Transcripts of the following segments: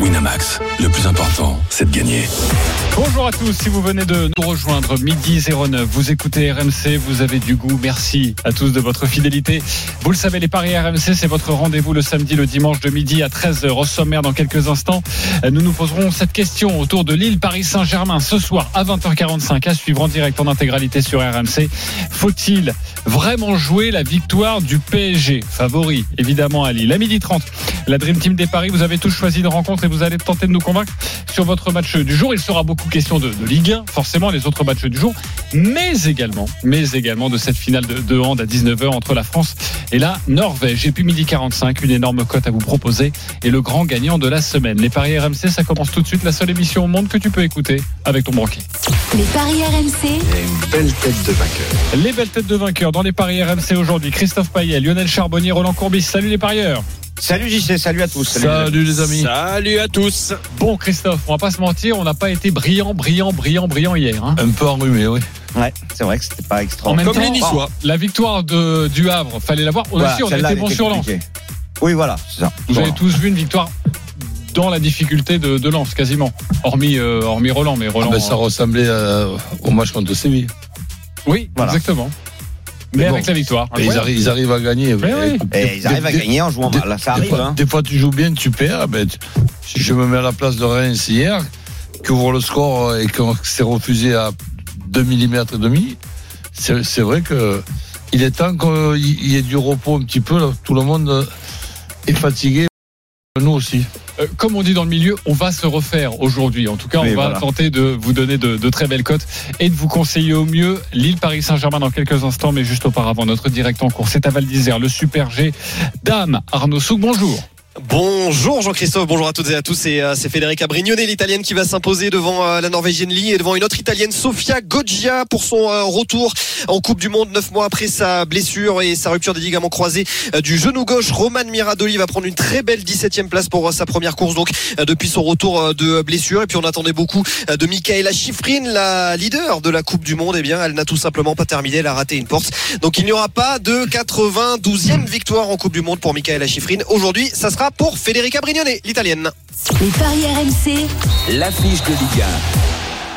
Winamax, le plus important, c'est de gagner. Bonjour à tous, si vous venez de nous rejoindre, midi 09, vous écoutez RMC, vous avez du goût, merci à tous de votre fidélité. Vous le savez, les paris RMC, c'est votre rendez-vous le samedi, le dimanche de midi à 13h au sommaire dans quelques instants. Nous nous poserons cette question autour de l'île Paris Saint-Germain ce soir à 20h45 à suivre en direct en intégralité sur RMC. Faut-il vraiment jouer la victoire du PSG Favori, évidemment, à Lille. À midi 30, la Dream Team des Paris, vous avez tous choisi de rencontre et vous allez tenter de nous convaincre sur votre match du jour. Il sera beaucoup question de, de Ligue 1, forcément, les autres matchs du jour, mais également, mais également de cette finale de, de hand à 19h entre la France et la Norvège. Et puis midi 45, une énorme cote à vous proposer et le grand gagnant de la semaine. Les paris RMC, ça commence tout de suite, la seule émission au monde que tu peux écouter avec ton banquier. Les paris RMC. une belle tête de vainqueur. Les belles têtes de vainqueurs dans les paris RMC aujourd'hui. Christophe Payet, Lionel Charbonnier, Roland Courbis. Salut les parieurs. Salut JC, salut à tous. Salut les amis. Salut à tous. Bon Christophe, on va pas se mentir, on n'a pas été brillant, brillant, brillant, brillant hier. hein. Un peu enrhumé, oui. Ouais, c'est vrai que c'était pas extra. En même Comme temps, les Niçois. la victoire de, du Havre, fallait l'avoir. On Voilà, aussi, on était bon sur Lens. Oui, voilà, c'est ça. Vous avez tous vu une victoire dans la difficulté de, de Lens, quasiment. Hormis, euh, hormis Roland, mais Ah Roland. ben, ça ressemblait euh, au match contre Séville. Oui, Voilà. exactement. Mais, Mais bon. avec la victoire. Ils, arrivent, ils arrivent à gagner. Et ils arrivent à gagner en jouant des- mal. Ça des arrive, fois, hein. des fois, tu joues bien, tu perds. Ben, tu- si je me mets à la place de Reims hier, qui ouvre le score et qu'on s'est refusé à 2 mm et demi, c'est c'est vrai que il est temps qu'il y ait du repos un petit peu. là. Tout le monde est fatigué. Nous aussi. Euh, comme on dit dans le milieu, on va se refaire aujourd'hui. En tout cas, on Oui, va voilà. tenter de vous donner de, de très belles cotes et de vous conseiller au mieux l'île Paris Saint-Germain dans quelques instants. Mais juste auparavant, notre direct en cours, c'est à Val d'Isère, le Super G. Dame Arnaud Souk, bonjour. Bonjour Jean-Christophe, bonjour à toutes et à tous. C'est euh, c'est Federica Brignone, l'italienne qui va s'imposer devant euh, la norvégienne Lee et devant une autre italienne, Sofia Goggia, pour son euh, retour en Coupe du Monde, neuf mois après sa blessure et sa rupture des ligaments croisés du genou gauche. Roman Miradoli va prendre une très belle 17e place pour sa première course, donc depuis son retour de blessure. Et puis on attendait beaucoup de Michaela Schifrin, la leader de la Coupe du Monde. Eh bien, elle n'a tout simplement pas terminé, elle a raté une porte. Donc il n'y aura pas de 92e victoire en Coupe du Monde pour Michaela Schifrin. Aujourd'hui, ça sera pour Federica Brignone, l'italienne. Les paris RMC. L'affiche de Ligue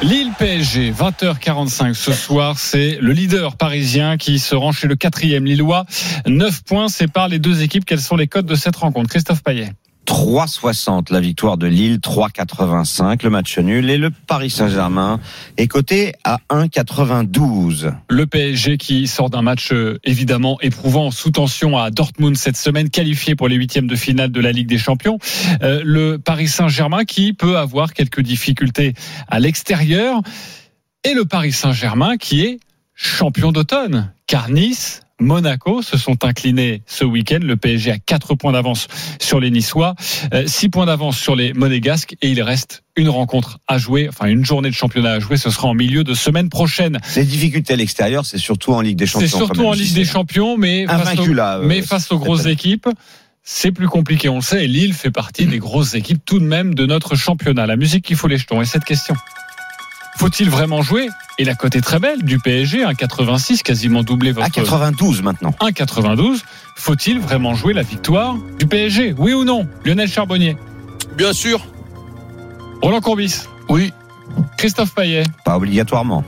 Lille PSG, 20h45 ce soir, c'est le leader parisien qui se rend chez le quatrième Lillois. 9 points séparent les deux équipes. Quels sont les codes de cette rencontre? Christophe Payet 3,60 la victoire de Lille, 3,85 le match nul et le Paris Saint-Germain est coté à 1,92. Le PSG qui sort d'un match euh, évidemment éprouvant sous tension à Dortmund cette semaine, qualifié pour les huitièmes de finale de la Ligue des Champions. Euh, le Paris Saint-Germain qui peut avoir quelques difficultés à l'extérieur. Et le Paris Saint-Germain qui est champion d'automne. Car Nice, Monaco se sont inclinés ce week-end. Le PSG a 4 points d'avance sur les Niçois, 6 points d'avance sur les Monégasques et il reste une rencontre à jouer, enfin une journée de championnat à jouer. Ce sera en milieu de semaine prochaine. Les difficultés à l'extérieur, c'est surtout en Ligue des Champions. C'est surtout en Ligue des Champions, mais face, aux, là, euh, mais face aux grosses équipes, c'est plus compliqué. On le sait, et Lille fait partie des grosses équipes tout de même de notre championnat. La musique qui fout les jetons. Et cette question faut-il vraiment jouer? Et la cote est très belle du PSG, 1,86, quasiment doublé votre À 92 maintenant. 1,92. Faut-il vraiment jouer la victoire du PSG Oui ou non? Lionel Charbonnier, Bien sûr. Roland Courbis, Oui. Christophe Payet. Pas obligatoirement.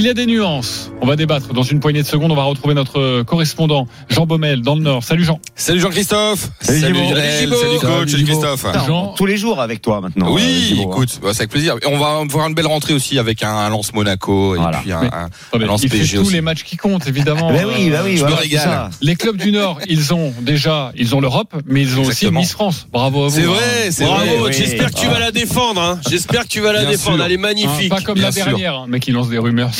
Il y a des nuances. On va débattre dans une poignée de secondes. On va retrouver notre correspondant Jean Baumel dans le Nord. Salut Jean. Salut Jean-Christophe. Salut. Salut Salut coach. Salut. Christophe. Jean. Tous les jours avec toi maintenant. euh, Oui, Thibaut, hein. écoute, bah, c'est avec plaisir. On va voir une belle rentrée aussi avec un, un Lance Monaco et Voilà. puis un, Lance il fait PSG tous les matchs qui comptent, évidemment. Ben oui, ben oui, je me voilà, c'est régale. ça. Les clubs du Nord, ils ont déjà, ils ont l'Europe, mais ils ont Exactement. aussi Miss France. Bravo à vous. C'est hein. vrai, c'est Bravo, vrai. oui. j'espère que tu vas la défendre. Hein. J'espère que tu vas la Bien défendre. sûr. Elle est magnifique. pas comme la dernière, mais qui lance des rumeurs.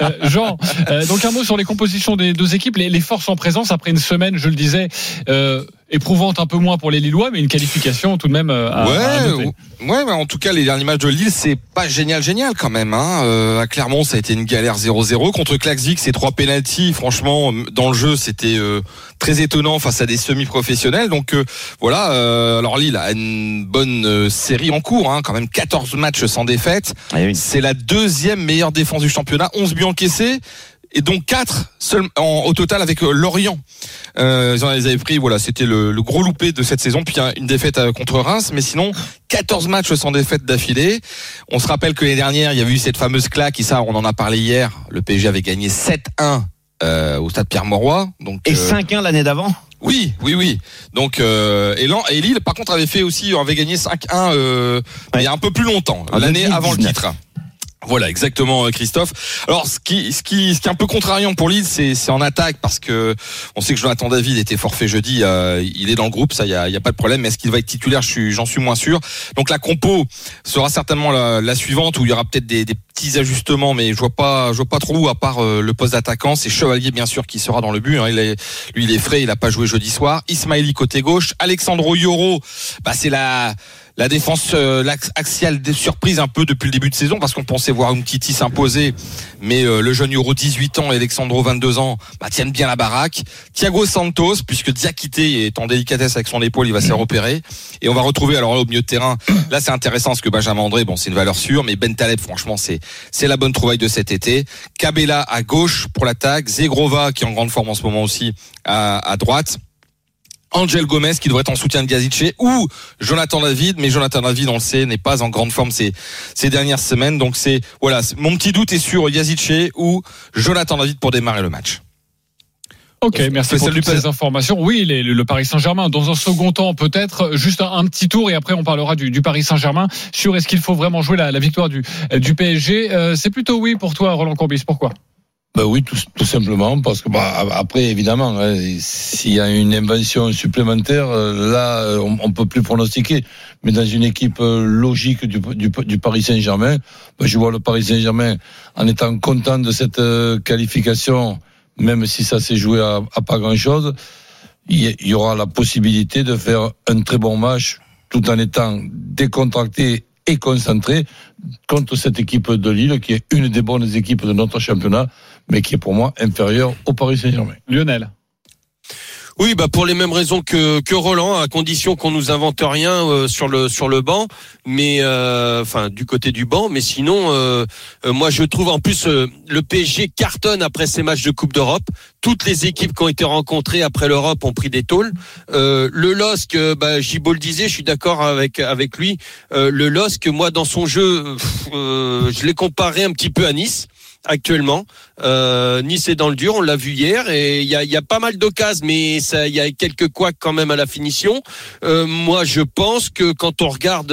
Euh, Jean, euh, donc un mot sur les compositions des deux équipes, les, forces en présence après une semaine, je le disais, euh, éprouvante un peu moins pour les Lillois, mais une qualification tout de même euh, à, ouais, ouais, mais en tout cas, les derniers matchs de Lille, c'est pas génial, génial quand même. Hein. Euh, à Clermont, ça a été une galère 0-0 contre Klaxvik, c'est trois pénalties. Franchement, dans le jeu, c'était euh, très étonnant face à des semi-professionnels. Donc euh, voilà. euh, alors Lille a une bonne série en cours, hein, quand même 14 matchs sans défaite. Oui. C'est la deuxième meilleure défense du championnat, 11 buts encaissés. Et donc 4 seul, en, au total avec euh, Lorient. Euh, ils en avaient pris, voilà, c'était le, le gros loupé de cette saison. Puis un- une défaite euh, contre Reims, mais sinon 14 matchs sans défaite d'affilée. On se rappelle que l'année dernière, il y avait eu cette fameuse claque, et ça, on en a parlé hier. Le PSG avait gagné 7-1 euh, au stade Pierre-Mauroy. Donc Et euh, 5-1 l'année d'avant oui, oui, oui. Donc euh, et, Lille, par contre, avait fait aussi, avait gagné 5-1 euh, il y a un peu plus longtemps, l'année avant le 2019. titre. Voilà, exactement, euh, Christophe. Alors, ce qui, ce qui, ce qui est un peu contrariant pour Lille, c'est, c'est en attaque parce que on sait que Jonathan David était forfait jeudi. euh, il est dans le groupe, ça, il y a, pas de problème. Mais est-ce qu'il va être titulaire? J'en suis moins sûr. Donc la compo sera certainement la, suivante où il y aura peut-être des, petits ajustements, mais je vois pas, je vois pas trop où à part euh, le poste d'attaquant. C'est Chevalier bien sûr qui sera dans le but. hein. Il est, lui, il est frais, il a pas joué jeudi soir. Ismaili côté gauche, Alexandro Yoro, bah c'est la la défense euh, axiale des surprises un peu depuis le début de saison parce qu'on pensait voir une Titi s'imposer mais euh, le jeune Euro 18 ans et Alexandro 22 ans bah, tiennent bien la baraque. Thiago Santos puisque Diakité est en délicatesse avec son épaule il va se faire opérer. Et on va retrouver alors là, au milieu de terrain là c'est intéressant parce que Benjamin André bon c'est une valeur sûre mais Ben Taleb franchement c'est c'est la bonne trouvaille de cet été. Cabella à gauche pour l'attaque Zegrova qui est en grande forme en ce moment aussi à, à droite Angel Gomez qui devrait être en soutien de Gazice ou Jonathan David, mais Jonathan David, on le sait, n'est pas en grande forme ces, ces dernières semaines. Donc c'est voilà, mon petit doute est sur Yazice ou Jonathan David pour démarrer le match. Ok, merci pour celle du toutes ces informations. Oui, les- le, Paris Saint-Germain, dans un second temps, peut-être juste un, un petit tour et après on parlera du, du Paris Saint-Germain sur est-ce qu'il faut vraiment jouer la, la victoire du, du PSG. Euh, c'est plutôt oui pour toi, Roland Courbis. Pourquoi? Ben oui, tout, simplement, parce que bah, après, évidemment, hein, s'il y a une invention supplémentaire, euh, là, euh, on, peut plus pronostiquer. Mais dans une équipe euh, logique du, Paris Saint-Germain, ben, je vois le Paris Saint-Germain en étant content de cette qualification, même si ça s'est joué à, pas grand-chose, il y aura la possibilité de faire un très bon match tout en étant décontracté et concentré contre cette équipe de Lille, qui est une des bonnes équipes de notre championnat, mais qui est pour moi inférieure au Paris Saint-Germain. Lionel Oui, bah pour les mêmes raisons que, que Roland, à condition qu'on nous invente rien euh, sur le sur le banc, mais euh, enfin du côté du banc. Mais sinon, euh, euh, moi je trouve en plus le PSG cartonne après ces matchs de Coupe d'Europe. Toutes les équipes qui ont été rencontrées après l'Europe ont pris des tôles. Le LOSC, bah, Gibault le disait, je suis d'accord avec avec lui. Le LOSC, moi dans son jeu, je l'ai comparé un petit peu à Nice actuellement. Euh, nice est dans le dur, on l'a vu hier, et il y a, y a pas mal d'occasions, mais il y a quelques couacs quand même à la finition. Euh, moi, je pense que quand on regarde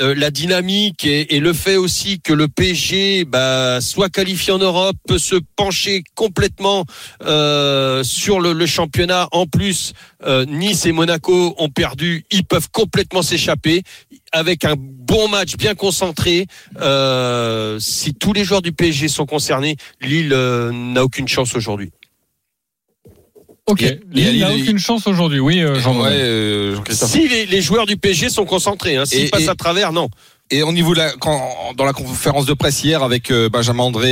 euh, la dynamique et, le fait aussi que le PSG bah, soit qualifié en Europe, peut se pencher complètement euh, sur le, championnat. En plus, euh, Nice et Monaco ont perdu, ils peuvent complètement s'échapper avec un bon match bien concentré. Si tous les joueurs du PSG sont concernés, Lille n'a aucune chance aujourd'hui. Ok, Lille n'a aucune chance aujourd'hui. Oui, euh, Jean Ouais, euh, Jean-Christophe. Si les, les joueurs du PSG sont concentrés, hein, s'ils passent et- à travers, non. Et au niveau de la, quand, dans la conférence de presse hier avec euh, Benjamin André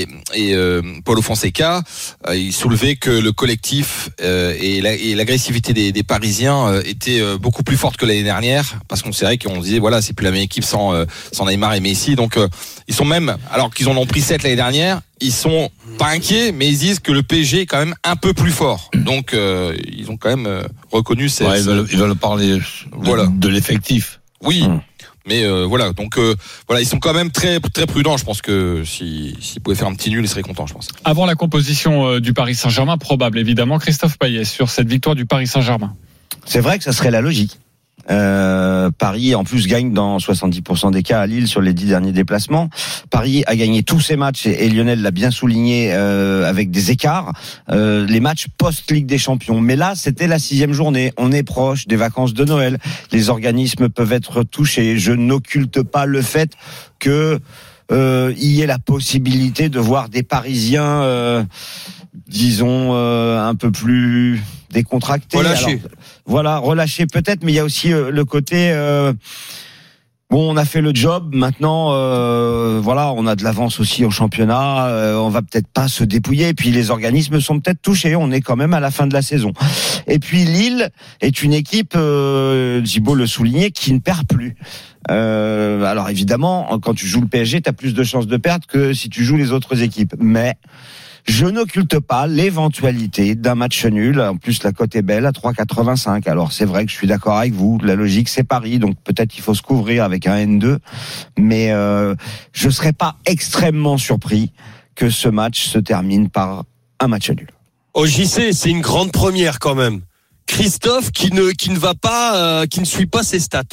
et, et euh, Paulo Fonseca, euh, il soulevait que le collectif euh, et la- et l'agressivité des, des Parisiens euh, était euh, beaucoup plus forte que l'année dernière, parce qu'on savait qu'on disait voilà c'est plus la même équipe sans euh, sans Neymar et Messi, donc euh, ils sont même alors qu'ils en ont pris 7 l'année dernière, ils sont pas inquiets, mais ils disent que le PSG est quand même un peu plus fort, donc euh, ils ont quand même euh, reconnu ces, Ouais, ils, veulent, ils veulent parler de, Voilà. de l'effectif. oui. Hum. Mais euh, voilà, donc euh, voilà, ils sont quand même très très prudents. Je pense que si s'ils pouvaient faire un petit nul, ils seraient contents, je pense. Avant la composition euh, du Paris Saint-Germain, probable évidemment, Christophe Payet sur cette victoire du Paris Saint-Germain. C'est vrai que ça serait la logique. Euh, Paris en plus gagne dans 70% des cas à Lille sur les dix derniers déplacements. Paris a gagné tous ses matchs et, Lionel l'a bien souligné euh, avec des écarts. Euh, les matchs post Ligue des Champions. Mais là, c'était la sixième journée. On est proche des vacances de Noël. Les organismes peuvent être touchés. Je n'occulte pas le fait que euh, il y ait la possibilité de voir des Parisiens, euh, disons, euh, un peu plus décontractés. Relâchés. Alors, voilà, relâchés peut-être, mais il y a aussi euh, le côté. Bon, on a fait le job. Maintenant, euh, voilà, on a de l'avance aussi au championnat. euh, on va peut-être pas se dépouiller. Et puis les organismes sont peut-être touchés. On est quand même à la fin de la saison. Et puis Lille est une équipe, euh, le soulignait, qui ne perd plus. Euh, alors évidemment, quand tu joues le PSG, tu as plus de chances de perdre que si tu joues les autres équipes. Mais je n'occulte pas l'éventualité d'un match nul. En plus, la cote est belle à 3,85. Alors c'est vrai que je suis d'accord avec vous. La logique, c'est Paris, donc peut-être il faut se couvrir avec un N2. Mais euh, je serais pas extrêmement surpris que ce match se termine par un match nul. Au JC, c'est une grande première quand même. Christophe qui ne qui ne va pas, euh, qui ne suit pas ses stats.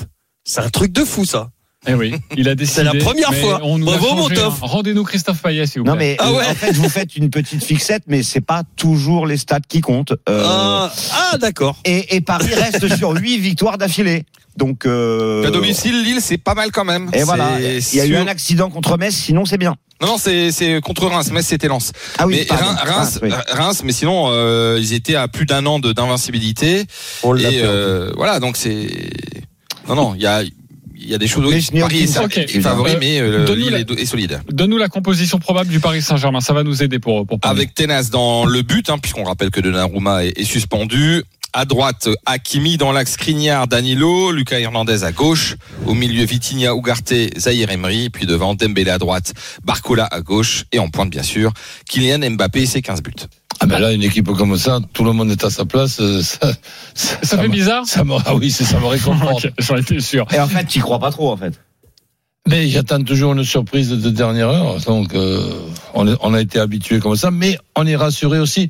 C'est un truc de fou ça. Eh oui, il a décidé. C'est la première fois. On nous a Bravo, hein. Rendez-nous Christophe Payet, s'il vous plaît. Non mais Ah euh, ouais. en fait vous faites une petite fixette, mais c'est pas toujours les stats qui comptent. Euh, Ah, ah, d'accord. et, et Paris reste sur huit victoires d'affilée. Donc euh, À domicile, Lille, c'est pas mal quand même. Et voilà, il y a eu un accident contre Metz, sinon c'est bien. Non, non, c'est contre Reims. Metz, c'était Lens. Ah oui, mais pardon. Reims, Reims, oui. Reims, mais sinon, euh, ils étaient à plus d'un an de- d'invincibilité. On l'a Et euh, voilà, donc c'est. Non, non, il y a, il y a des choses. N'ai Paris est, aucune- est favori, Euh, mais euh, Lille la- est, est solide. Donne-nous la composition probable du Paris Saint-Germain. Ça va nous aider pour, pour. Avec Tenas dans le but, hein, puisqu'on rappelle que Donnarumma est, est suspendu. À droite, Hakimi dans l'axe Skriniar, Danilo, Lucas Hernandez à gauche, au milieu Vitinha, Ugarte, Zahir Emery, puis devant Dembélé à droite, Barcola à gauche et en pointe bien sûr, Kylian Mbappé et ses 15 buts. Ah ben là, une équipe comme ça, tout le monde est à sa place. euh, Ça, ça, Ça fait me- bizarre ça me- Ah oui, c'est- ça me réconforte. J'en étais sûr. Et en fait, tu crois pas trop en fait. Mais j'attends toujours une surprise de dernière heure. Donc, euh, on, est- on a été habitué comme ça. Mais on est rassuré aussi.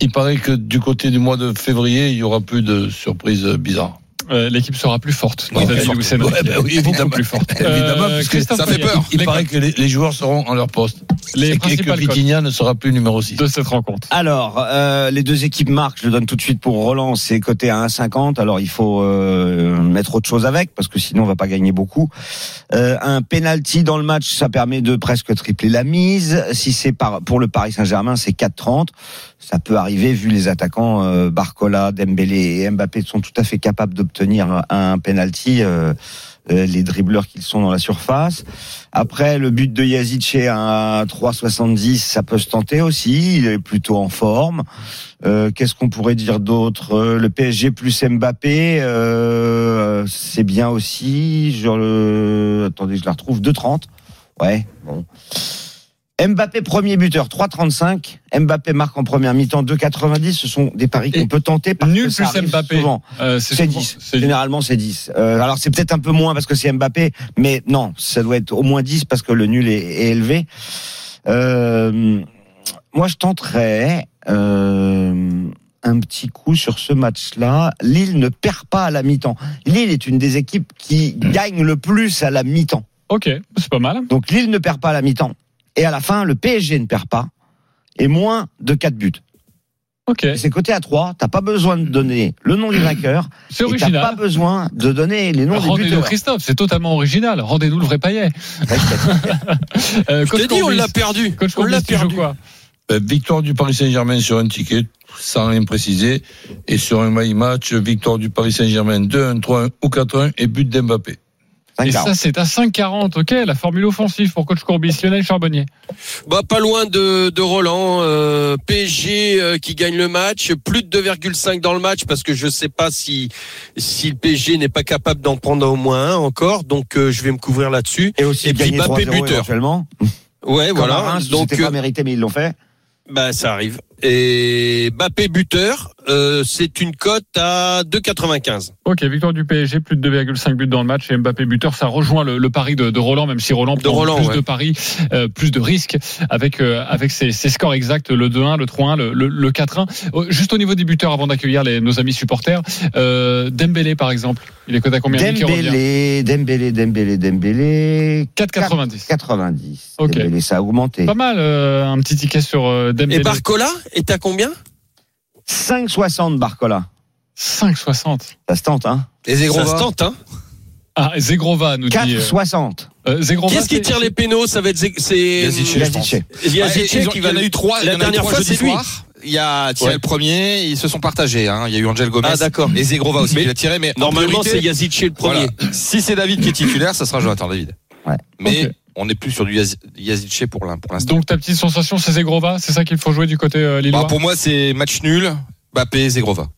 Il paraît que du côté du mois de février, il y aura plus de surprises bizarres. Euh, L'équipe sera plus forte. Ouais. Riquet. Ouais, bah oui, évidemment. plus forte. Évidemment, Euh, parce que Christophe ça fait peur. Il les- paraît que les, les joueurs seront en leur poste. Les et que Vitinha ne sera plus numéro 6. de cette rencontre. Alors, euh, les deux équipes marquent, je le donne tout de suite pour Roland, c'est coté à 1,50. Alors, il faut euh, mettre autre chose avec, parce que sinon, on va pas gagner beaucoup. Euh, un penalty dans le match, ça permet de presque tripler la mise. Si c'est par, pour le Paris Saint-Germain, c'est 4,30. Ça peut arriver, vu les attaquants euh, Barcola, Dembélé et Mbappé sont tout à fait capables d'obtenir un penalty. euh, euh, les dribbleurs qu'ils sont dans la surface. Après, le but de Yazice à 3,70, ça peut se tenter aussi. Il est plutôt en forme. Euh, Qu'est-ce qu'on pourrait dire d'autre? Euh, Le PSG plus Mbappé, euh, c'est bien aussi. Attendez, je la retrouve. 2,30. Ouais, bon. Mbappé premier buteur, 3,35. Mbappé marque en première mi-temps, 2,90. Ce sont des paris qu'on peut tenter parce nul que ça plus Mbappé. souvent. Euh, C'est souvent- 10. c'est- Généralement, c'est 10. Euh, alors, c'est peut-être un peu moins parce que c'est Mbappé, mais non, ça doit être au moins 10 parce que le nul est, est élevé. Euh, moi, je tenterais euh, un petit coup sur ce match-là. Lille ne perd pas à la mi-temps. Lille est une des équipes qui gagne le plus à la mi-temps. Ok, c'est pas mal. Donc, Lille ne perd pas à la mi-temps. Et à la fin, le PSG ne perd pas. Et moins de 4 buts. Ok, Et C'est côté à 3. T'as pas besoin de donner le nom du vainqueur. c'est Et t'as pas original. besoin de donner les noms des Rendez-nous buteurs. Christophe, c'est totalement original. Rendez-nous le vrai paillet. Euh, Je dis, on l'a perdu. Coach On l'a perdu. quoi Euh, Victoire du Paris Saint-Germain sur un ticket, sans rien préciser. Et sur un my match, victoire du Paris Saint-Germain 2-1, 3-1 ou 4-1 et but d'Mbappé. Et 5,40. ça, c'est à 5,40. Ok, la formule offensive pour coach Courbis, Lionel Charbonnier. Bah pas loin de, de Roland. euh, PSG euh, qui gagne le match, plus de 2,5 dans le match parce que je sais pas si si le PSG n'est pas capable d'en prendre au moins un encore. Donc euh, je vais me couvrir là-dessus. Et aussi Et puis gagner Mbappé 3-0 buteur. éventuellement. Ouais, Comme voilà. Reims, Donc c'était pas mérité, mais ils l'ont fait. bah ça arrive. Et Mbappé buteur, euh, c'est une cote à 2,95. Ok, victoire du PSG, plus de 2,5 buts dans le match et Mbappé buteur, ça rejoint le, le pari de, de Roland, même si Roland De prend Roland, plus ouais. de paris, euh, plus de risques avec euh, avec ses, ses scores exacts, le 2-1, le 3-1, le, le, le 4-1. Euh, Juste au niveau des buteurs, avant d'accueillir les- nos amis supporters, euh, Dembélé par exemple, il est coté à combien Dembélé, Dembélé, Dembélé, Dembélé. 4,90. 90. Ok. Dembélé, ça a augmenté. Pas mal, euh, un petit ticket sur euh, Et Dembélé. Barcola? Est à combien? 5,60 Barcola. 5,60. Ça se tente, hein Et Ça Zegrova se tente, hein Ah, Zegrova nous dit. euh, 4,60. euh, Zegrova, Qui est-ce qui tire les pénaux? Ça va être c'est Yazice. Yazice. Ont- qui il y va en a eu trois. il y La dernière trois fois, c'est lui. soir. Il y a tiré Ouais. le premier, ils se sont partagés. hein. Il y a eu Angel Gomez Ah, d'accord. et Zegrova aussi Mais qui l'a tiré. Mais en Normalement, c'est Yazice le premier. voilà. Si c'est David qui est titulaire, ça sera Jonathan David. Ouais. Mais. On n'est plus sur du Yazi- Yazice pour l'in- pour l'instant. Donc ta petite sensation, c'est Zegrova, c'est ça qu'il faut jouer du côté euh, lillois Bah, pour moi, c'est match nul. Bappé, Zegrova.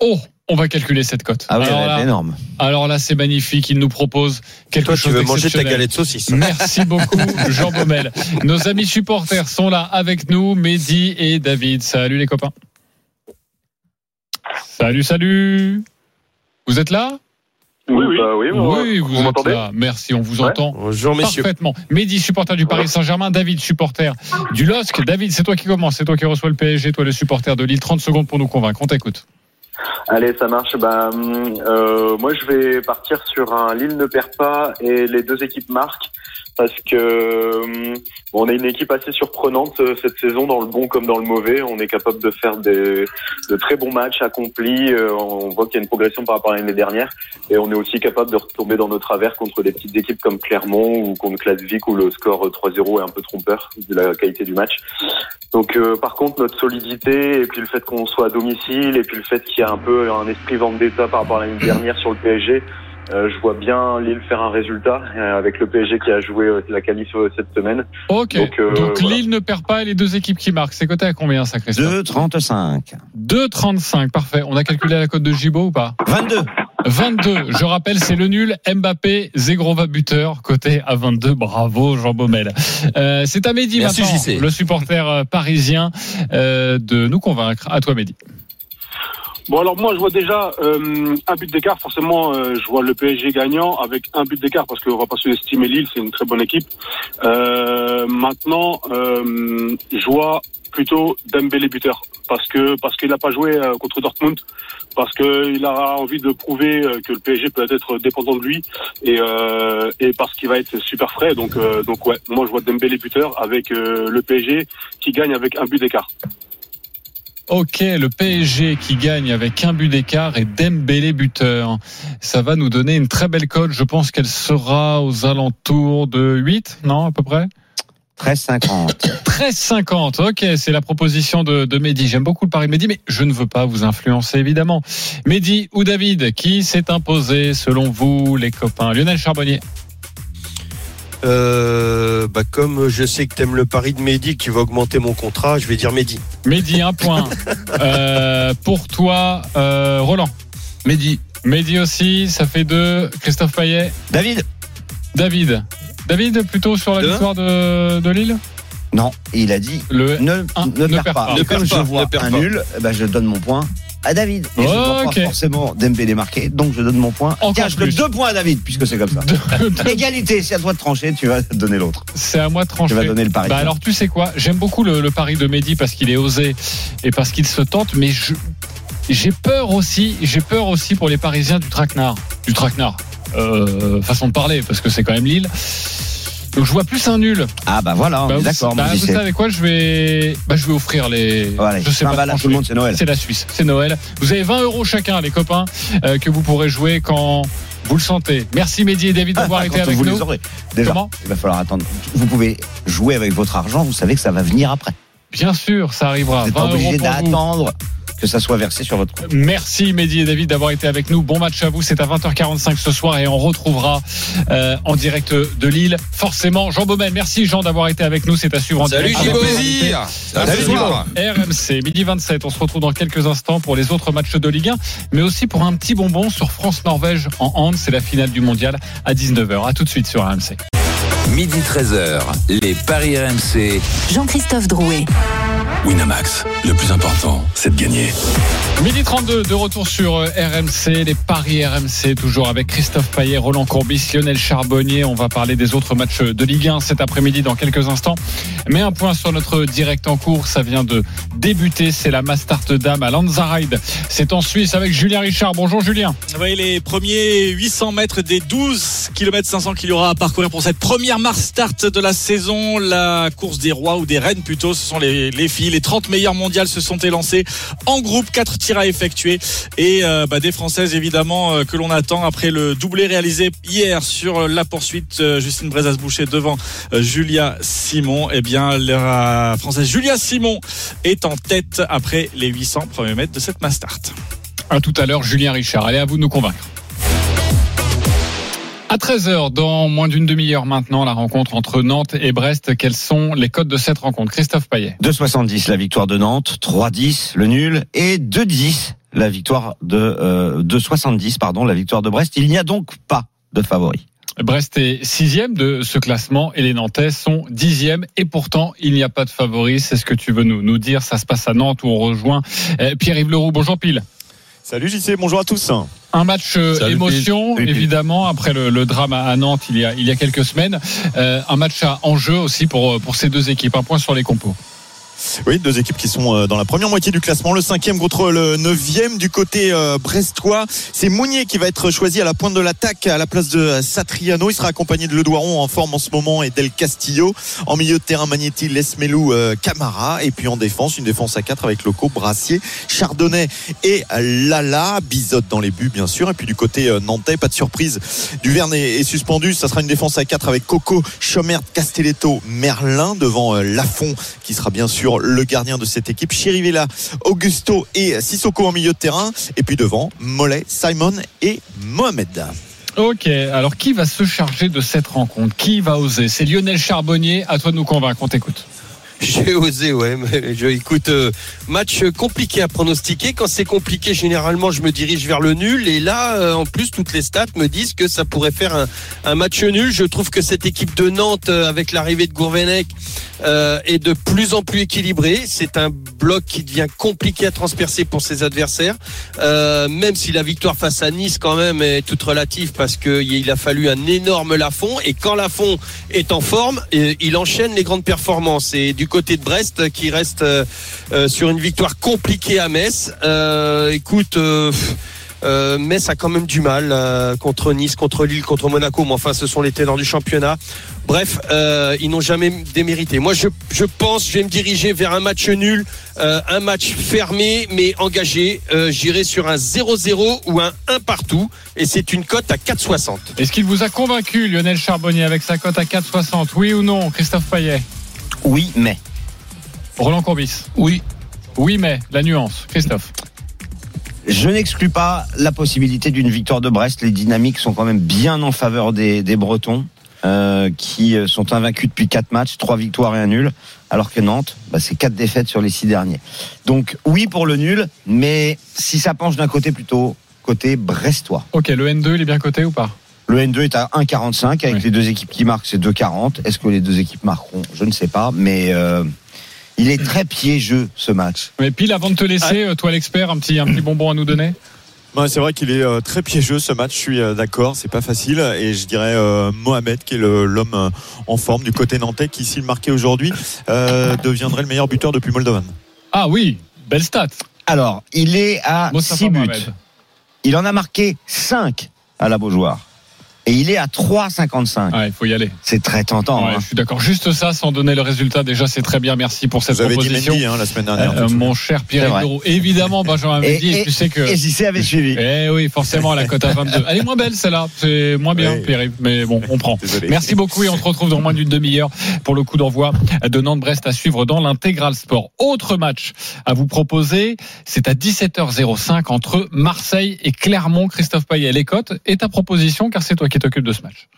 Oh, on va calculer cette cote. Ah oui, alors, elle est là, énorme. alors là, c'est magnifique. Il nous propose quelque Toi, tu chose veux manger ta galette de saucisse. Merci beaucoup, Jean Baumel. Nos amis supporters sont là avec nous, Mehdi et David. Salut les copains. Salut, salut. Vous êtes là? Oui, oui. oui, Oui, vous, êtes là. Merci, on vous Ouais. entend. Bonjour, messieurs. Parfaitement. Mehdi, supporter du Paris Saint-Germain. David, supporter du LOSC. David, c'est toi qui commence. C'est toi qui reçois le PSG. Toi, le supporter de Lille. 30 secondes pour nous convaincre. On t'écoute. Allez, ça marche. Bah, hum, euh, moi, je vais partir sur un Lille ne perd pas et les deux équipes marquent parce que hum, bon, on est une équipe assez surprenante euh, cette saison dans le bon comme dans le mauvais. On est capable de faire des, de très bons matchs accomplis. Euh, on voit qu'il y a une progression par rapport à l'année dernière et on est aussi capable de retomber dans nos travers contre des petites équipes comme Clermont ou contre Klasvik où le score 3-0 est un peu trompeur de la qualité du match. Donc euh, par contre notre solidité et puis le fait qu'on soit à domicile et puis le fait qu'il y a un peu un esprit vendetta par rapport à l'année dernière sur le PSG, euh, je vois bien Lille faire un résultat euh, avec le PSG qui a joué euh, la qualif euh, cette semaine. Ok. Donc, euh, Donc voilà. Lille ne perd pas et les deux équipes qui marquent. C'est coté à combien ça, Christophe 2,35. 2,35. Parfait. On a calculé la cote de Gibo ou pas 22. 22. Je rappelle, c'est le nul. Mbappé, Zegrova buteur, côté à 22. Bravo, Jean Baumel. Euh, c'est à Mehdi Merci, maintenant, JC. le supporter parisien, euh, de nous convaincre. À toi, Mehdi. Bon alors moi je vois déjà euh, un but d'écart. Forcément euh, je vois le PSG gagnant avec un but d'écart parce qu'on va pas sous-estimer Lille c'est une très bonne équipe. Euh, maintenant euh, je vois plutôt Dembélé buteur parce que parce qu'il n'a pas joué euh, contre Dortmund parce que il a envie de prouver euh, que le PSG peut être dépendant de lui et euh, et parce qu'il va être super frais. Donc euh, donc ouais moi je vois Dembélé buteur avec euh, le PSG qui gagne avec un but d'écart Ok, le PSG qui gagne avec un but d'écart et Dembélé buteur. Ça va nous donner une très belle cote. Je pense qu'elle sera aux alentours de 8, non, à peu près? 13,50. 13,50. Ok, c'est la proposition de, de Mehdi. J'aime beaucoup le pari de Mehdi, mais je ne veux pas vous influencer, évidemment. Mehdi ou David, qui s'est imposé selon vous, les copains? Lionel Charbonnier. Euh, bah, comme je sais que t'aimes le pari de Mehdi qui va augmenter mon contrat, je vais dire Mehdi. Mehdi, un point. Euh, pour toi, euh, Roland. Mehdi. Mehdi aussi, ça fait deux. Christophe Payet. David David. David, plutôt sur la Deux. victoire de, de Lille? Non, il a dit Le ne, un, ne, perds pas. Ne Comme je pas, vois ne perds un pas. nul, ben, je donne mon point à David. Et je ne vois Ok. pas forcément Dembélé marqué, donc je donne mon point. Encore Tiens, je deux points à David, puisque c'est comme ça. Égalité, c'est à toi de trancher, tu vas donner l'autre. C'est à moi de Tu trancher. vas donner le pari. Bah alors tu sais quoi, j'aime beaucoup le, le pari de Mehdi parce qu'il est osé et parce qu'il se tente, mais je j'ai peur aussi, j'ai peur aussi pour les Parisiens du traquenard, du traquenard. Euh, façon de parler parce que c'est quand même Lille. Donc je vois plus un nul. Ah bah voilà, Bah, d'accord. bah, vous savez quoi, je vais, bah, je vais offrir les. Je sais pas tout le monde, c'est Noël. C'est la Suisse, c'est Noël. Vous avez 20 euros chacun, les copains, euh, que vous pourrez jouer quand vous le sentez. Merci Mehdi et David d'avoir Ah, été avec vous nous. les aurez. Déjà, Comment il va falloir attendre. Vous pouvez jouer avec votre argent, vous savez que ça va venir après. Bien sûr, ça arrivera. Vous n'êtes pas 20 euros obligé d'attendre que ça soit versé sur votre compte. Merci Mehdi et David d'avoir été avec nous. Bon match à vous. C'est à 20h45 ce soir et on retrouvera euh, en direct de Lille. Forcément, Jean Baumel. Merci Jean d'avoir été avec nous. C'est à suivre en Salut, direct. Plaisir. Salut, soir. RMC, midi 27. On se retrouve dans quelques instants pour les autres matchs de Ligue 1, mais aussi pour un petit bonbon sur France-Norvège en hand. C'est la finale du mondial à 19h. À tout de suite sur RMC. Midi 13h, les Paris RMC. Jean-Christophe Drouet. Winamax, le plus important, c'est de gagner. Midi 32, de retour sur euh, RMC, les paris RMC, toujours avec Christophe Payet, Roland Courbis, Lionel Charbonnier. On va parler des autres matchs de Ligue 1 cet après-midi dans quelques instants. Mais un point sur notre direct en cours, ça vient de débuter, c'est la Mastart Dame à Lanzaride. C'est en Suisse avec Julien Richard. Bonjour Julien. Oui, les premiers 800 mètres des 12 km 500 qu'il y aura à parcourir pour cette première Mars Start de la saison. La course des rois ou des reines plutôt, ce sont les, les filles, Les 30 meilleurs mondiales se sont élancés en groupe, 4 tirs à effectuer et euh, bah, des Françaises évidemment euh, que l'on attend après le doublé réalisé hier sur la poursuite euh, Justine Brezas-Boucher devant Julia Simon. Eh bien, la Française Julia Simon est en tête après les 800 premiers mètres de cette Mastart. À tout à l'heure, Julien Richard. Allez, à vous de nous convaincre. À 13h, dans moins d'une demi-heure maintenant, la rencontre entre Nantes et Brest. Quels sont les codes de cette rencontre? Christophe Payet 2,70 la victoire de Nantes, 3,10 le nul et 2,10 la victoire de euh, 2,70 pardon la victoire de Brest. Il n'y a donc pas de favori. Brest est sixième de ce classement et les Nantais sont dixième et pourtant il n'y a pas de favori. C'est ce que tu veux nous, nous dire. Ça se passe à Nantes où on rejoint euh, Pierre-Yves Leroux. Bonjour Pile. Salut JC, bonjour à tous. Un match euh, Salut, émotion, évidemment, après le, le drame à à Nantes il y a, il y a quelques semaines. Euh, un match à enjeu aussi pour, pour ces deux équipes. Un point sur les compos. Oui, deux équipes qui sont euh, dans la première moitié du classement. Le cinquième contre le neuvième du côté euh, brestois. C'est Mounier qui va être choisi à la pointe de l'attaque à la place de Satriano. Il sera accompagné de Le Doiron en forme en ce moment et Del Castillo. En milieu de terrain, Magnetti, Lesmelou, euh, Camara. Et puis en défense, une défense à 4 avec Loco, Brassier, Chardonnay et Lala. Bizotte dans les buts, bien sûr. Et puis du côté nantais, pas de surprise. Duverne est, est suspendu. Ça sera une défense à 4 avec Coco, Chomert, Castelletto, Merlin devant Lafont qui sera bien sûr le gardien de cette équipe. Chirivella, Augusto et Sissoko en milieu de terrain. Et puis devant, Mollet, Simon et Mohamed. Ok, alors qui va se charger de cette rencontre? Qui va oser? C'est Lionel Charbonnier. À toi de nous convaincre. On t'écoute. J'ai osé, ouais. Mais je, écoute, euh, match compliqué à pronostiquer. Quand c'est compliqué, généralement, je me dirige vers le nul. Et là, euh, en plus, toutes les stats me disent que ça pourrait faire un, un match nul. Je trouve que cette équipe de Nantes, euh, avec l'arrivée de Gourvenec, euh, est de plus en plus équilibrée. C'est un bloc qui devient compliqué à transpercer pour ses adversaires. Euh, même si la victoire face à Nice, quand même, est toute relative parce qu'il a fallu un énorme Lafont. Et quand Lafont est en forme, il enchaîne les grandes performances. Côté de Brest, qui reste euh, euh, sur une victoire compliquée à Metz, euh, écoute. Metz a quand même du mal contre Nice, contre Lille, contre Monaco, mais enfin ce sont les ténors du championnat. Bref, ils n'ont jamais démérité. Moi, je, je pense, je vais me diriger vers un match nul, un match fermé mais engagé. J'irai sur un 0-0 ou un 1 partout, et c'est une cote à 4,60. Est-ce qu'il vous a convaincu, Lionel Charbonnier, avec sa cote à 4,60 Oui ou non, Christophe Payet? Oui, mais Roland Courbis Oui. Oui, mais la nuance. Christophe. je n'exclus pas la possibilité d'une victoire de Brest. Les dynamiques sont quand même bien en faveur des, des Bretons, euh, qui sont invaincus depuis quatre matchs, trois victoires et un nul, alors que Nantes, bah, c'est quatre défaites sur les six derniers. Donc oui pour le nul, mais si ça penche d'un côté plutôt côté brestois. Ok, le N2, il est bien coté ou pas? Le N2 est à 1,45 avec Oui. les deux équipes qui marquent, c'est 2,40. Est-ce que les deux équipes marqueront? Je ne sais pas, mais euh, il est très piégeux ce match. Mais pile, avant de te laisser, euh, toi l'expert, un petit, un petit bonbon à nous donner Ouais, c'est vrai qu'il est euh, très piégeux ce match, je suis euh, d'accord, c'est pas facile. Et je dirais euh, Mohamed, qui est l'homme euh, en forme du côté nantais, qui s'il marquait aujourd'hui, euh, deviendrait le meilleur buteur depuis Moldovan. Ah oui, belle stat. Alors, il est à Mostafa 6 buts. Mohamed. Il en a marqué 5 à la Beaujoire. Et il est à 3,55. Ouais, il faut y aller. C'est très tentant. Ouais, hein. je suis d'accord. Juste ça, sans donner le résultat, déjà, c'est très bien. Merci pour cette Vous avez dit proposition. Mendy hein, la semaine dernière. Euh, mon cher Pierre. Leroux. Évidemment, Benjamin Mendy, et, et, tu sais que. et JC avait suivi. Eh oui, forcément, la cote à 22. Elle est moins belle, celle-là. C'est moins bien, Oui. Pierre, mais bon, on prend. Désolé. Merci beaucoup et on se retrouve dans moins d'une demi-heure pour le coup d'envoi de Nantes-Brest à suivre dans l'intégral sport. Autre match à vous proposer, c'est à 17h05 entre Marseille et Clermont. Christophe Payet, les cotes et ta proposition, car c'est toi qui de ce match.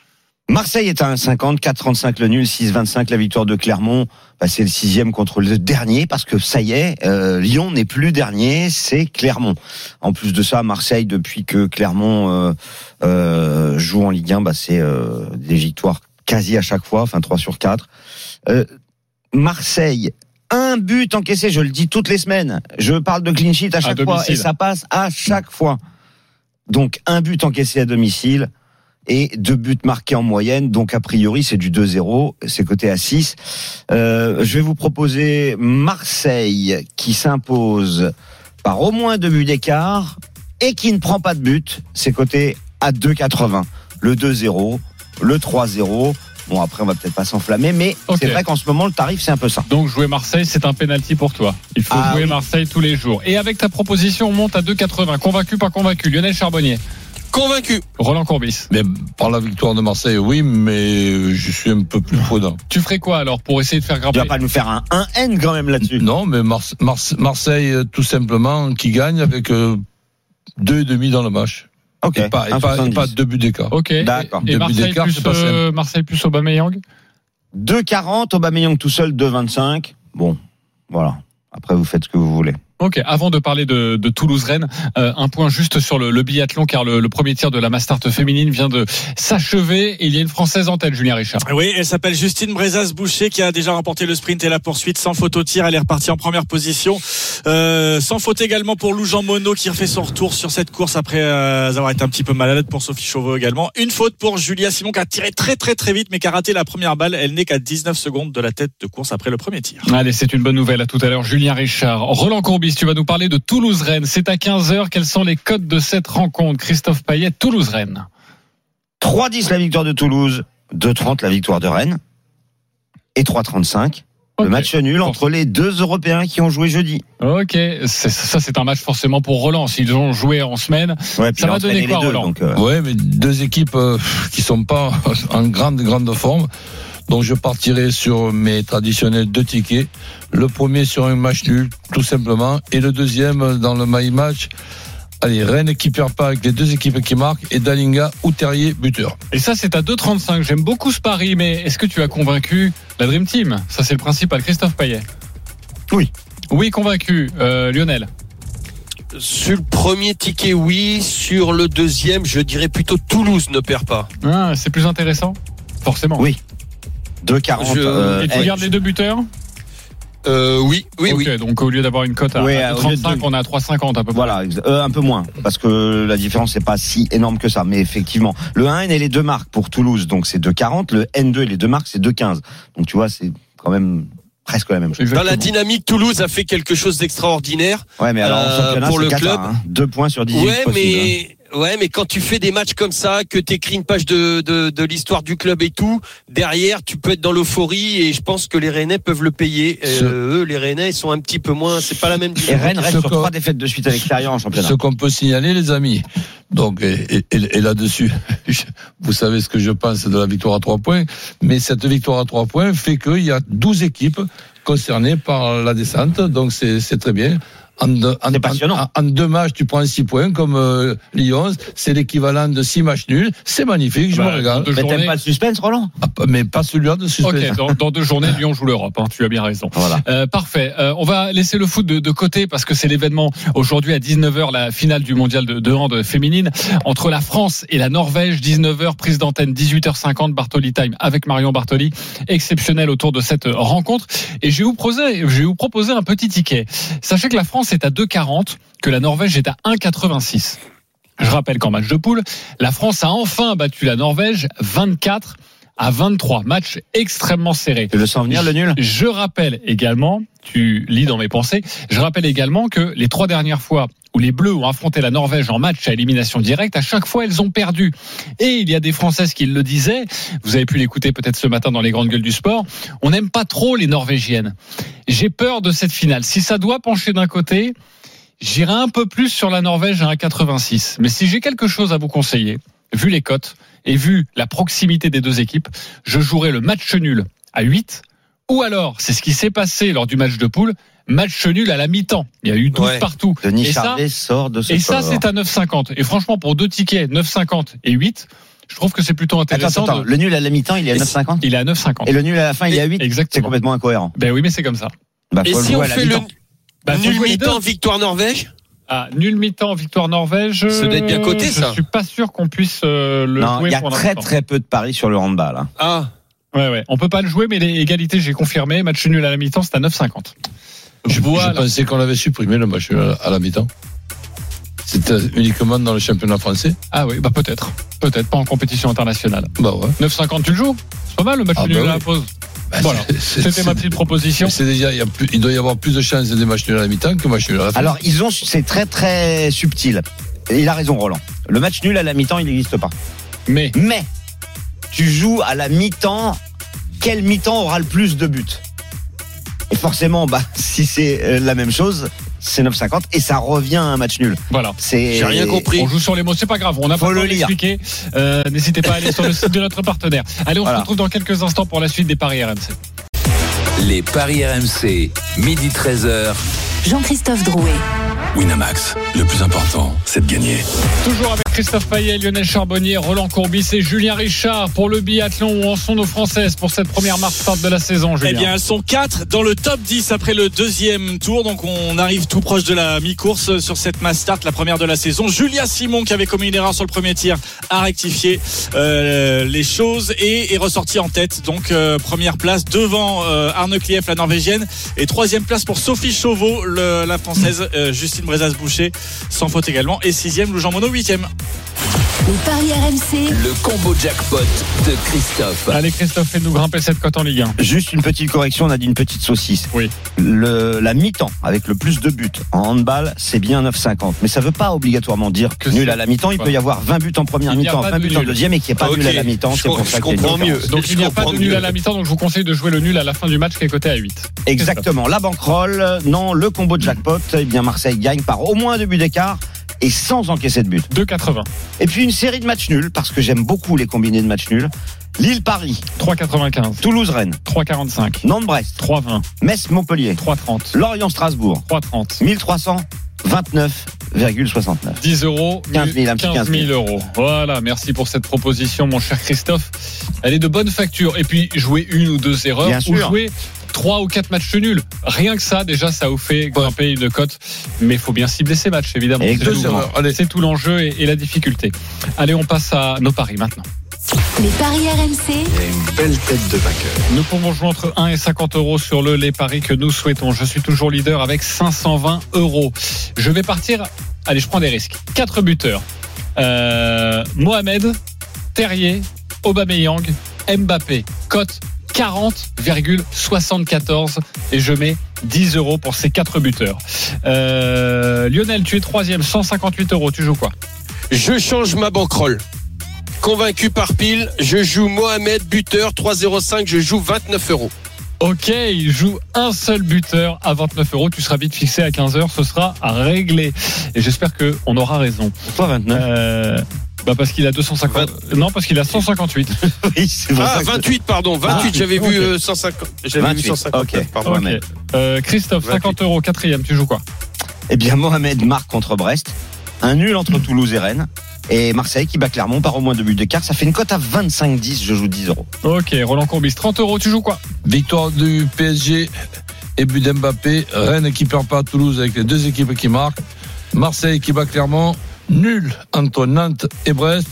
Marseille est à 1,50, 4,35 le nul, 6,25 la victoire de Clermont. Bah, c'est le sixième contre le dernier parce que ça y est, euh, Lyon n'est plus dernier, c'est Clermont. En plus de ça, Marseille, depuis que Clermont euh, euh, joue en Ligue 1, bah, c'est des victoires quasi à chaque fois, enfin 3 sur 4. Euh, Marseille, un but encaissé, je le dis toutes les semaines. Je parle de clean sheet à chaque fois et ça passe à chaque fois. Donc un but encaissé à domicile et deux buts marqués en moyenne. Donc a priori c'est du 2-0, c'est coté à 6. Euh, je vais vous proposer Marseille qui s'impose par au moins deux buts d'écart et qui ne prend pas de but. C'est coté à 2,80. Le 2-0, le 3-0 Bon, après, on va peut-être pas s'enflammer, mais c'est vrai qu'en ce moment, le tarif, c'est un peu ça. Donc jouer Marseille, c'est un penalty pour toi. Il faut Ah jouer oui. Marseille tous les jours. Et avec ta proposition, on monte à 2,80. Convaincu, pas convaincu. Lionel Charbonnier, Convaincu. Roland Courbis. Mais par la victoire de Marseille, oui, mais je suis un peu plus prudent. Tu ferais quoi alors pour essayer de faire Tu grimper vas pas nous faire un 1N quand même là-dessus. Non, mais Mars- Mars- Marseille, euh, tout simplement, qui gagne avec euh, deux et demi dans le match. Ok. Et pas, et pas, et 1,70. pas deux buts d'écart. Ok. Et- D'accord. Et, buts Marseille d'écart, plus, c'est pas euh, Marseille plus Aubameyang 2,40, Aubameyang tout seul, 2,25. Bon, voilà. Après, vous faites ce que vous voulez. Ok, avant de parler de, de Toulouse-Rennes, euh, un point juste sur le, le biathlon, car le, le premier tir de la Mastart féminine vient de s'achever il y a une Française en tête, Julien Richard. Oui, elle s'appelle Justine Brezas-Boucher qui a déjà remporté le sprint et la poursuite sans faute au tir. Elle est repartie en première position. Euh, sans faute également pour Lou Jean Monod qui refait son retour sur cette course après euh, avoir été un petit peu malade pour Sophie Chauveau également. Une faute pour Julia Simon qui a tiré très très très vite mais qui a raté la première balle. Elle n'est qu'à 19 secondes de la tête de course après le premier tir. Allez, c'est une bonne nouvelle. À tout à l'heure, Julien Richard. Roland Courbis, tu vas nous parler de Toulouse-Rennes. C'est à 15h. Quels sont les codes de cette rencontre Christophe Payet, Toulouse-Rennes? 3,10 la victoire de Toulouse, 2,30 la victoire de Rennes et 3,35 le match nul entre les deux Européens qui ont joué jeudi. Ok, c'est- ça c'est un match forcément pour Roland. S'ils ont joué en semaine, Ouais, ça va donner quoi, deux, Roland? donc, euh, Ouais, mais deux équipes euh, qui sont pas en grande, grande forme. Donc je partirai sur mes traditionnels deux tickets. Le premier sur un match nul, tout simplement. Et le deuxième dans le my match. Allez, Rennes qui perd pas avec les deux équipes qui marquent et Dalinga ou Terrier buteur. Et ça, c'est à 2,35. J'aime beaucoup ce pari, mais est-ce que tu as convaincu la Dream Team? Ça, c'est le principal. Christophe Payet. Oui. Oui, convaincu. Euh, Lionel. Sur le premier ticket, oui. Sur le deuxième, je dirais plutôt Toulouse ne perd pas. Ah, c'est plus intéressant? Forcément. Oui. 2,40. Je- euh, Et tu eh, gardes les deux buteurs Euh, oui, oui, Ok, oui. donc au lieu d'avoir une cote à, Oui, à au lieu de 35, deux. on a à 3,50 à peu près. Voilà, euh, un peu moins, parce que la différence n'est pas si énorme que ça. Mais effectivement, le 1N et les deux marques pour Toulouse, donc c'est 2,40. Le N2 et les deux marques, c'est 2,15. Donc tu vois, c'est quand même presque la même chose. Dans la dynamique, Toulouse a fait quelque chose d'extraordinaire. Ouais, mais alors en Euh, championnat, pour c'est le club. hein. Deux points sur 18 Ouais, possibles, hein. Ouais, mais quand tu fais des matchs comme ça, que t'écris une page de, de, de l'histoire du club et tout, derrière, tu peux être dans l'euphorie et je pense que les Rennais peuvent le payer. Euh, eux, les Rennais, ils sont un petit peu moins. C'est pas la même Et dynamique. Rennes reste Ce sur qu'on- trois défaites de suite à l'extérieur en championnat. Ce qu'on peut signaler, les amis. Donc, et, et- et là-dessus, je- vous savez ce que je pense de la victoire à trois points. Mais cette victoire à trois points fait qu'il y a 12 équipes concernées par la descente. Donc, c'est c'est très bien. En deux, en, C'est passionnant. en- en deux matchs, tu prends six points comme euh, Lyon. C'est l'équivalent de six matchs nuls. C'est magnifique, je Bah, me régale. deux Mais journées- t'aimes pas le suspense, Roland? Ah, Mais pas celui-là de suspense. Ok, dans, dans deux journées, Lyon joue l'Europe. hein, tu as bien raison. Voilà. Euh, parfait. Euh, on va laisser le foot de, de côté parce que c'est l'événement aujourd'hui à 19h, la finale du mondial de, de hand féminine entre la France et la Norvège. 19h, prise d'antenne 18h50, Bartoli Time avec Marion Bartoli. Exceptionnel autour de cette rencontre. Et je vais vous proposer, je vais vous proposer un petit ticket. Sachez que la France est à 2,40, que la Norvège est à 1,86. Je rappelle qu'en match de poule, la France a enfin battu la Norvège 24 à 23. Match extrêmement serré. Tu le sens venir, le nul? Je rappelle également, tu lis dans mes pensées, je rappelle également que les trois dernières fois où les Bleus ont affronté la Norvège en match à élimination directe, à chaque fois elles ont perdu. Et il y a des Françaises qui le disaient, vous avez pu l'écouter peut-être ce matin dans les grandes gueules du sport, on n'aime pas trop les Norvégiennes. J'ai peur de cette finale. Si ça doit pencher d'un côté, j'irai un peu plus sur la Norvège à 1,86. Mais si j'ai quelque chose à vous conseiller, vu les cotes et vu la proximité des deux équipes, je jouerai le match nul à 8 ou alors, c'est ce qui s'est passé lors du match de poule, match nul à la mi-temps. Il y a eu 12 Ouais. partout. Denis Et ça, sort de ce et ça, c'est à 9,50. Et franchement, pour deux tickets, 9,50 et 8, je trouve que c'est plutôt intéressant. attends, de- le nul à la mi-temps, il est à Et 9,50 Il est à 9,50. Et le nul à la fin, il est à 8 C'est Exactement. complètement incohérent. Ben oui, mais c'est comme ça. Bah, Et si on à la fait le mi-temps. Bah, nul mi-temps, victoire Norvège? Ah, nul mi-temps, victoire Norvège. Ça doit être bien coté, Je ça. suis pas sûr qu'on puisse euh, le Non, jouer il y a pour très très peu de paris sur le handball. hein. Ah, Ouais, ouais. On peut pas le jouer, mais les égalités, j'ai confirmé. Match nul à la mi-temps, c'est à 9,50. Je, Voilà. je pensais qu'on avait supprimé le match à à la mi-temps. C'était uniquement dans le championnat français. Ah oui, bah peut-être. Peut-être, pas en compétition internationale. Bah ouais. 9,50, tu le joues? C'est pas mal le match Ah nul bah à la pause. Bah, Voilà. C'était ma petite proposition. C'est déjà, il, y a plus- il doit y avoir plus de chances des matchs nuls à la mi-temps que matchs nuls à la fin. Alors, ils ont, c'est très très subtil. Et il a raison, Roland. Le match nul à la mi-temps, il n'existe pas. Mais, Mais, tu joues à la mi-temps. Quel mi-temps aura le plus de buts? Et forcément, bah, si c'est euh, la même chose, c'est 9,50 et ça revient à un match nul. Voilà. C'est On joue sur les mots, c'est pas grave. On pas Faut le le lire. Euh, N'hésitez pas à aller sur le site de notre partenaire. Allez, on Voilà. se retrouve dans quelques instants pour la suite des paris RMC. Les paris RMC, midi 13h. Jean-Christophe Drouet. Winamax, le plus important, c'est de gagner. Toujours avec Christophe Payet, Lionel Charbonnier, Roland Courbis et Julien Richard pour le biathlon. Où en sont nos Françaises pour cette première marche start de la saison, Julien Eh bien, elles sont quatre dans le top 10 après le deuxième tour. Donc, on arrive tout proche de la mi-course sur cette mass start, la première de la saison. Julia Simon, qui avait commis une erreur sur le premier tir, a rectifié euh, les choses et est ressortie en tête. Donc, euh, première place devant euh, Arne Klief, la norvégienne. Et troisième place pour Sophie Chauveau, la française, Justine Brezas-Boucher, sans faute également. Et sixième, Lou Jean Monod, huitième. Les paris RMC. Le combo jackpot de Christophe. Allez, Christophe, fais-nous grimper cette cote en Ligue 1. Juste une petite correction, on a dit une petite saucisse. Oui. Le, la mi-temps avec le plus de buts en handball, c'est bien 9,50. Mais ça veut pas obligatoirement dire que nul à la mi-temps. Il peut y avoir 20 buts en première mi-temps, pas 20 de buts en deuxième et qu'il n'y ait pas de nul à la mi-temps. C'est pour ça comprends différence. mieux. Donc Je il n'y a pas de nul à la mi-temps, donc je vous conseille de jouer le nul à la fin du match qui est coté à 8. Exactement. La banquerolle, non, le combo de jackpot, eh bien Marseille gagne par au moins deux buts d'écart et sans encaisser de but. 2,80. Et puis une série de matchs nuls, parce que j'aime beaucoup les combinés de matchs nuls. Lille-Paris, 3,95. Toulouse-Rennes, 3,45. Nantes-Brest, 3,20. Metz-Montpellier, 3,30. Lorient-Strasbourg, 3,30. 1329,69. 10 euros, 15 000, un petit 15 000 euros. Voilà, merci pour cette proposition, mon cher Christophe. Elle est de bonne facture. Et puis, jouer une ou deux erreurs, Bien ou sûr. jouer trois ou quatre matchs nuls. Rien que ça, déjà, ça vous fait grimper une cote. Mais il faut bien cibler ces matchs, évidemment. C'est tout, Exactement. Allez. c'est tout l'enjeu et, et la difficulté. Allez, on passe à nos paris maintenant. Les paris RMC. une belle tête de vainqueur. Nous pouvons jouer entre 1 et 50 euros sur le les paris que nous souhaitons. Je suis toujours leader avec 520 euros. Je vais partir. Allez, je prends des risques. Quatre buteurs. Euh, Mohamed, Terrier, Aubameyang, Mbappé. Cote 40,74 et je mets 10 euros pour ces quatre buteurs. Euh, Lionel, tu es troisième, 158 euros. Tu joues quoi? Je change ma banquerolle. Convaincu par pile, je joue Mohamed, buteur, 3,05, je joue 29 euros. Ok, il joue un seul buteur à 29 euros. Tu seras vite fixé à 15 heures. Ce sera réglé. Et j'espère qu'on aura raison. Pourquoi 29 Euh, bah parce qu'il a 250. Non, parce qu'il a 158. Oui, c'est pour Ah, ça que- 28, pardon, 28, Ah, j'avais ok. vu euh, 150. J'avais vu 28, 150. ok. pardon. Ok. Mohamed. Euh, Christophe, 50 euros, quatrième. Tu joues quoi? Eh bien, Mohamed marque contre Brest. Un nul entre Toulouse et Rennes. Et Marseille qui bat Clermont par au moins deux buts d'écart. Ça fait une cote à 25-10. Je joue 10 euros. Ok, Roland Courbis, 30 euros. Tu joues quoi? Victoire du PSG et but d'Mbappé. Rennes qui perd pas à Toulouse avec les deux équipes qui marquent. Marseille qui bat Clermont. Nul entre Nantes et Brest.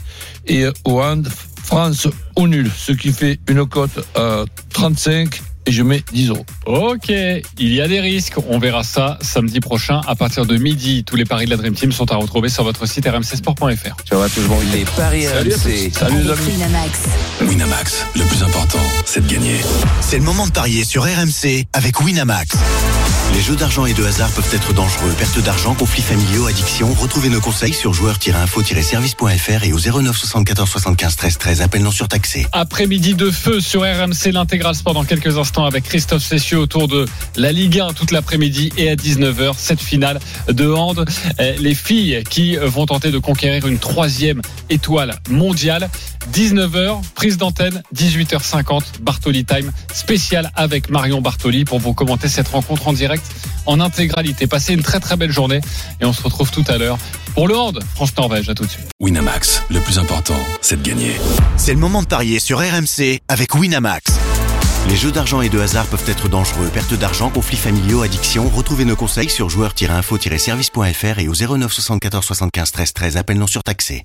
Et au hand, France au nul. Ce qui fait une cote à 35 et je mets 10 euros. Ok, il y a des risques. On verra ça samedi prochain à partir de midi. Tous les paris de la Dream Team sont à retrouver sur votre site rmcsport.fr. Tu vois, toujours Les paris RMC. Salut les amis. Winamax. Winamax, le plus important, c'est de gagner. C'est le moment de parier sur RMC avec Winamax. Les jeux d'argent et de hasard peuvent être dangereux. Perte d'argent, conflits familiaux, addiction. Retrouvez nos conseils sur joueurs-info-service.fr et au 09 74 75 13 13. Appel non surtaxé. Après-midi de feu sur RMC, l'intégral sport dans quelques instants avec Christophe Cessieux autour de la Ligue 1 toute l'après-midi et à 19h, cette finale de hand. Euh, Les filles qui vont tenter de conquérir une troisième étoile mondiale. 19h, prise d'antenne, 18h50, Bartoli Time spécial avec Marion Bartoli pour vous commenter cette rencontre en direct en intégralité. Passez une très très belle journée et on se retrouve tout à l'heure pour le hand France-Norvège. À tout de suite. Winamax, le plus important, c'est de gagner. C'est le moment de parier sur RMC avec Winamax. Les jeux d'argent et de hasard peuvent être dangereux. Perte d'argent, conflits familiaux, addiction. Retrouvez nos conseils sur joueurs-info-service.fr et au 09 74 75 13 13. Appel non surtaxé.